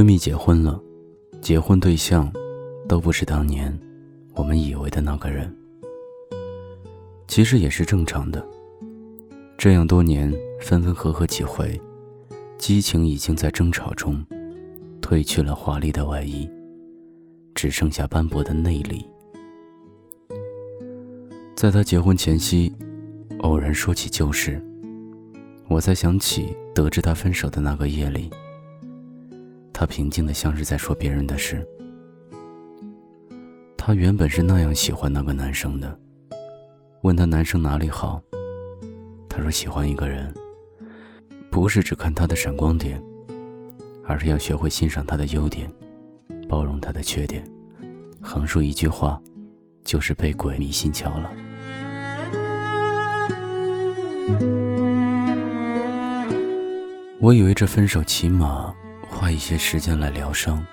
闺蜜结婚了，结婚对象都不是当年我们以为的那个人。其实也是正常的。这样多年分分合合几回，激情已经在争吵中褪去了华丽的外衣，只剩下斑驳的内里。在他结婚前夕，偶然说起旧事，我才想起得知他分手的那个夜里。他平静的像是在说别人的事。他原本是那样喜欢那个男生的，问他男生哪里好，他说喜欢一个人，不是只看他的闪光点，而是要学会欣赏他的优点，包容他的缺点。横竖一句话，就是被鬼迷心窍了。我以为这分手起码。花一些时间来疗伤，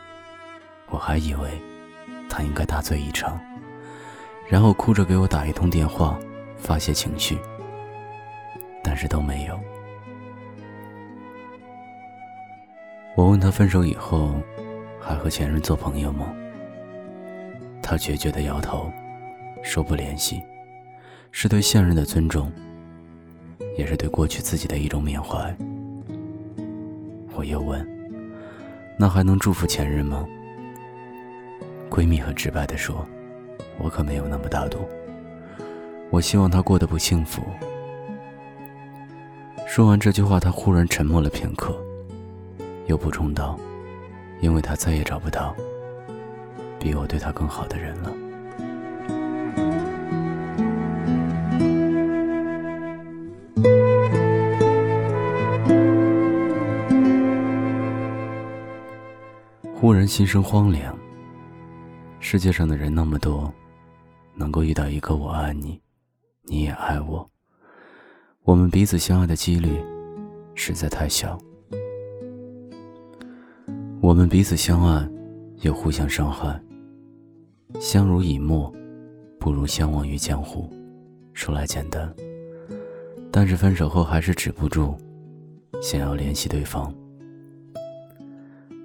我还以为他应该大醉一场，然后哭着给我打一通电话发泄情绪，但是都没有。我问他分手以后还和前任做朋友吗？他决绝的摇头，说不联系，是对现任的尊重，也是对过去自己的一种缅怀。我又问。那还能祝福前任吗？闺蜜很直白地说：“我可没有那么大度。我希望他过得不幸福。”说完这句话，她忽然沉默了片刻，又补充道：“因为他再也找不到比我对他更好的人了。”忽然心生荒凉。世界上的人那么多，能够遇到一个我爱你，你也爱我，我们彼此相爱的几率实在太小。我们彼此相爱，又互相伤害，相濡以沫，不如相忘于江湖。说来简单，但是分手后还是止不住想要联系对方。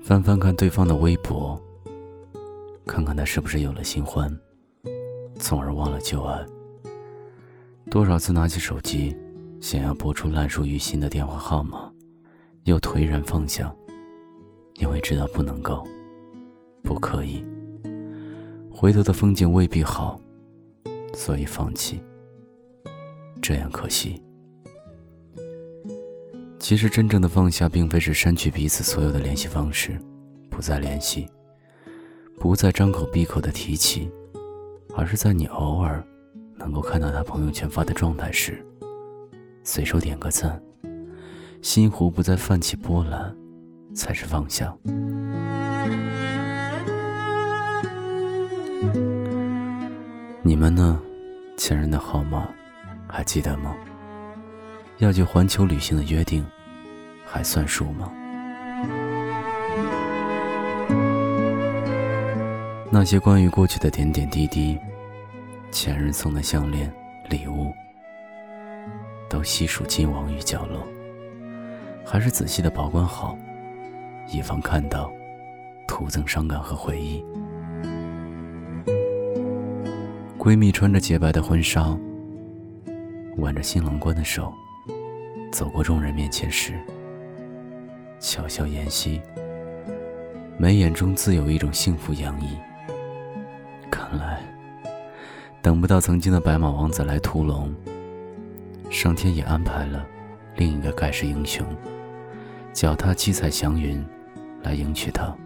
翻翻看对方的微博，看看他是不是有了新欢，从而忘了旧爱。多少次拿起手机，想要拨出烂熟于心的电话号码，又颓然放下，因为知道不能够，不可以。回头的风景未必好，所以放弃。这样可惜。其实，真正的放下，并非是删去彼此所有的联系方式，不再联系，不再张口闭口的提起，而是在你偶尔能够看到他朋友圈发的状态时，随手点个赞，心湖不再泛起波澜，才是放下。你们呢？前任的号码还记得吗？要去环球旅行的约定，还算数吗？那些关于过去的点点滴滴，前任送的项链、礼物，都悉数尽忘于角落，还是仔细的保管好，以防看到，徒增伤感和回忆。闺蜜穿着洁白的婚纱，挽着新郎官的手。走过众人面前时，巧笑言兮，眉眼中自有一种幸福洋溢。看来，等不到曾经的白马王子来屠龙，上天也安排了另一个盖世英雄，脚踏七彩祥云，来迎娶她。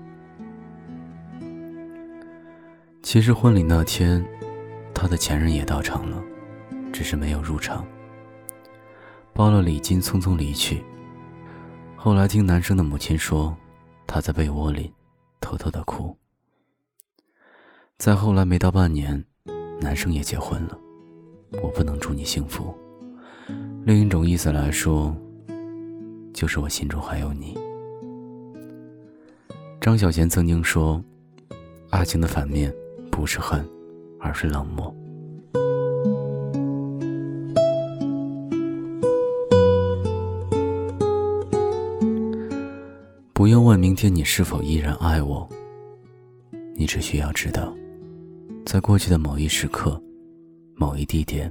其实婚礼那天，他的前任也到场了，只是没有入场。包了礼金，匆匆离去。后来听男生的母亲说，他在被窝里偷偷的哭。再后来没到半年，男生也结婚了。我不能祝你幸福。另一种意思来说，就是我心中还有你。张小娴曾经说，爱情的反面不是恨，而是冷漠。天你是否依然爱我，你只需要知道，在过去的某一时刻、某一地点，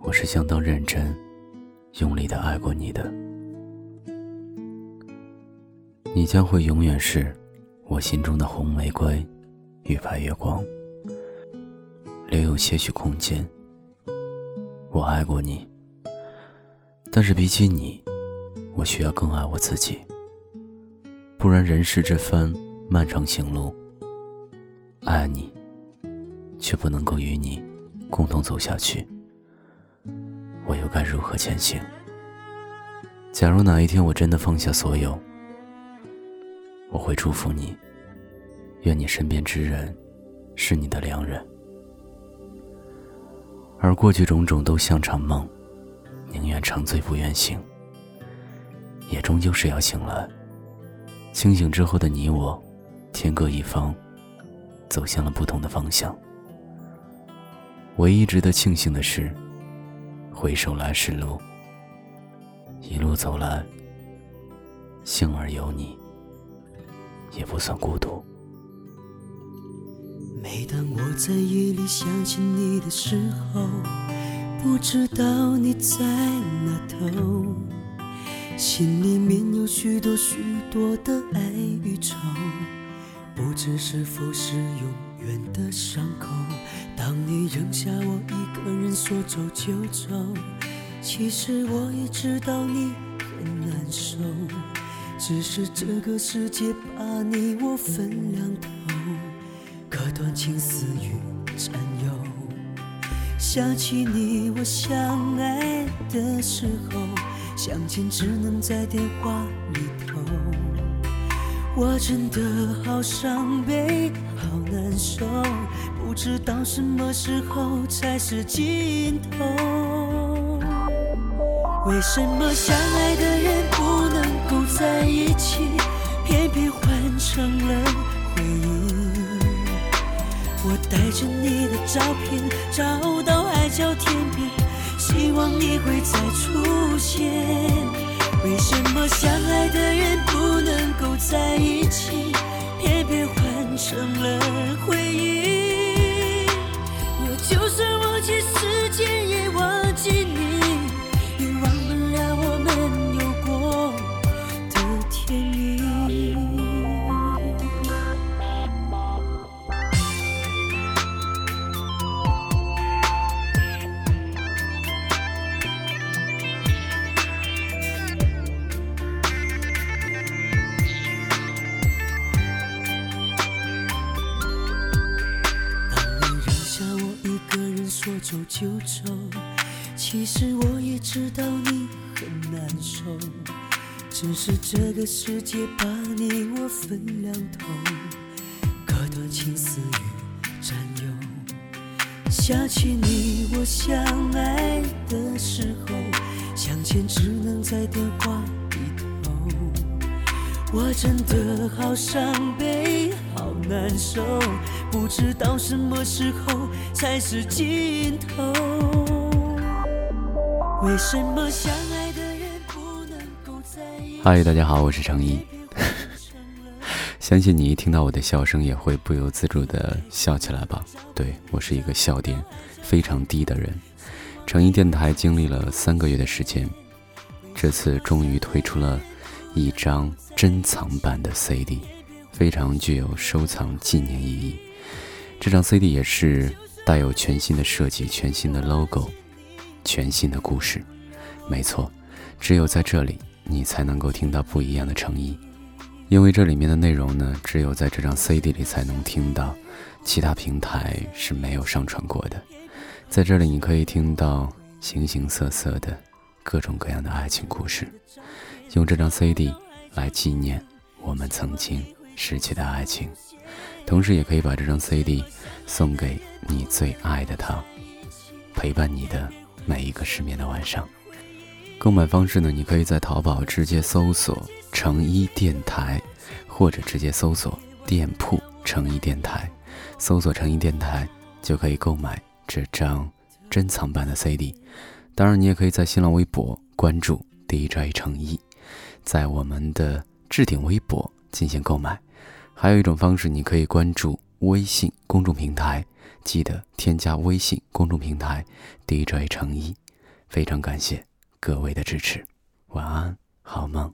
我是相当认真、用力的爱过你的。你将会永远是我心中的红玫瑰与白月光，留有些许空间。我爱过你，但是比起你，我需要更爱我自己。不然人世这番漫长行路，爱你，却不能够与你共同走下去，我又该如何前行？假如哪一天我真的放下所有，我会祝福你，愿你身边之人是你的良人，而过去种种都像场梦，宁愿长醉不愿醒，也终究是要醒来。清醒之后的你我，天各一方，走向了不同的方向。唯一值得庆幸的是，回首来时路，一路走来，幸而有你。也不算孤独。每当我在夜里想起你的时候，不知道你在哪头，心里面有许多许多的爱与愁，不知是否是永远的伤口。当你扔下我一个人说走就走，其实我也知道你很难受。只是这个世界把你我分两头，可断情丝与占有。想起你我相爱的时候，相见只能在电话里头。我真的好伤悲，好难受，不知道什么时候才是尽头。为什么相爱的人不能够在一起，偏偏换成了回忆？我带着你的照片，找到海角天边，希望你会再出现。为什么相爱的人不能够在一起，偏偏换成了回忆？就走，其实我也知道你很难受，只是这个世界把你我分两头，割断情丝与占有。想起你我相爱的时候，相见只能在电话里头，我真的好伤悲，难受。不知道什么时候才是尽头。为什么相爱的人不能够在一嗨，大家好，我是程一。相信你一听到我的笑声，也会不由自主的笑起来吧？对我是一个笑点非常低的人。成一电台经历了三个月的时间，这次终于推出了一张珍藏版的 CD，非常具有收藏纪念意义。这张 CD 也是带有全新的设计、全新的 logo、全新的故事。没错，只有在这里，你才能够听到不一样的诚意。因为这里面的内容呢，只有在这张 CD 里才能听到，其他平台是没有上传过的。在这里，你可以听到形形色色的各种各样的爱情故事，用这张 CD 来纪念我们曾经失去的爱情。同时，也可以把这张 CD 送给你最爱的他，陪伴你的每一个失眠的晚上。购买方式呢？你可以在淘宝直接搜索“成一电台”，或者直接搜索店铺“成一电台”，搜索“成一电台”就可以购买这张珍藏版的 CD。当然，你也可以在新浪微博关注 DJ 成一，在我们的置顶微博进行购买。还有一种方式，你可以关注微信公众平台，记得添加微信公众平台 DJ 成一。非常感谢各位的支持，晚安，好梦。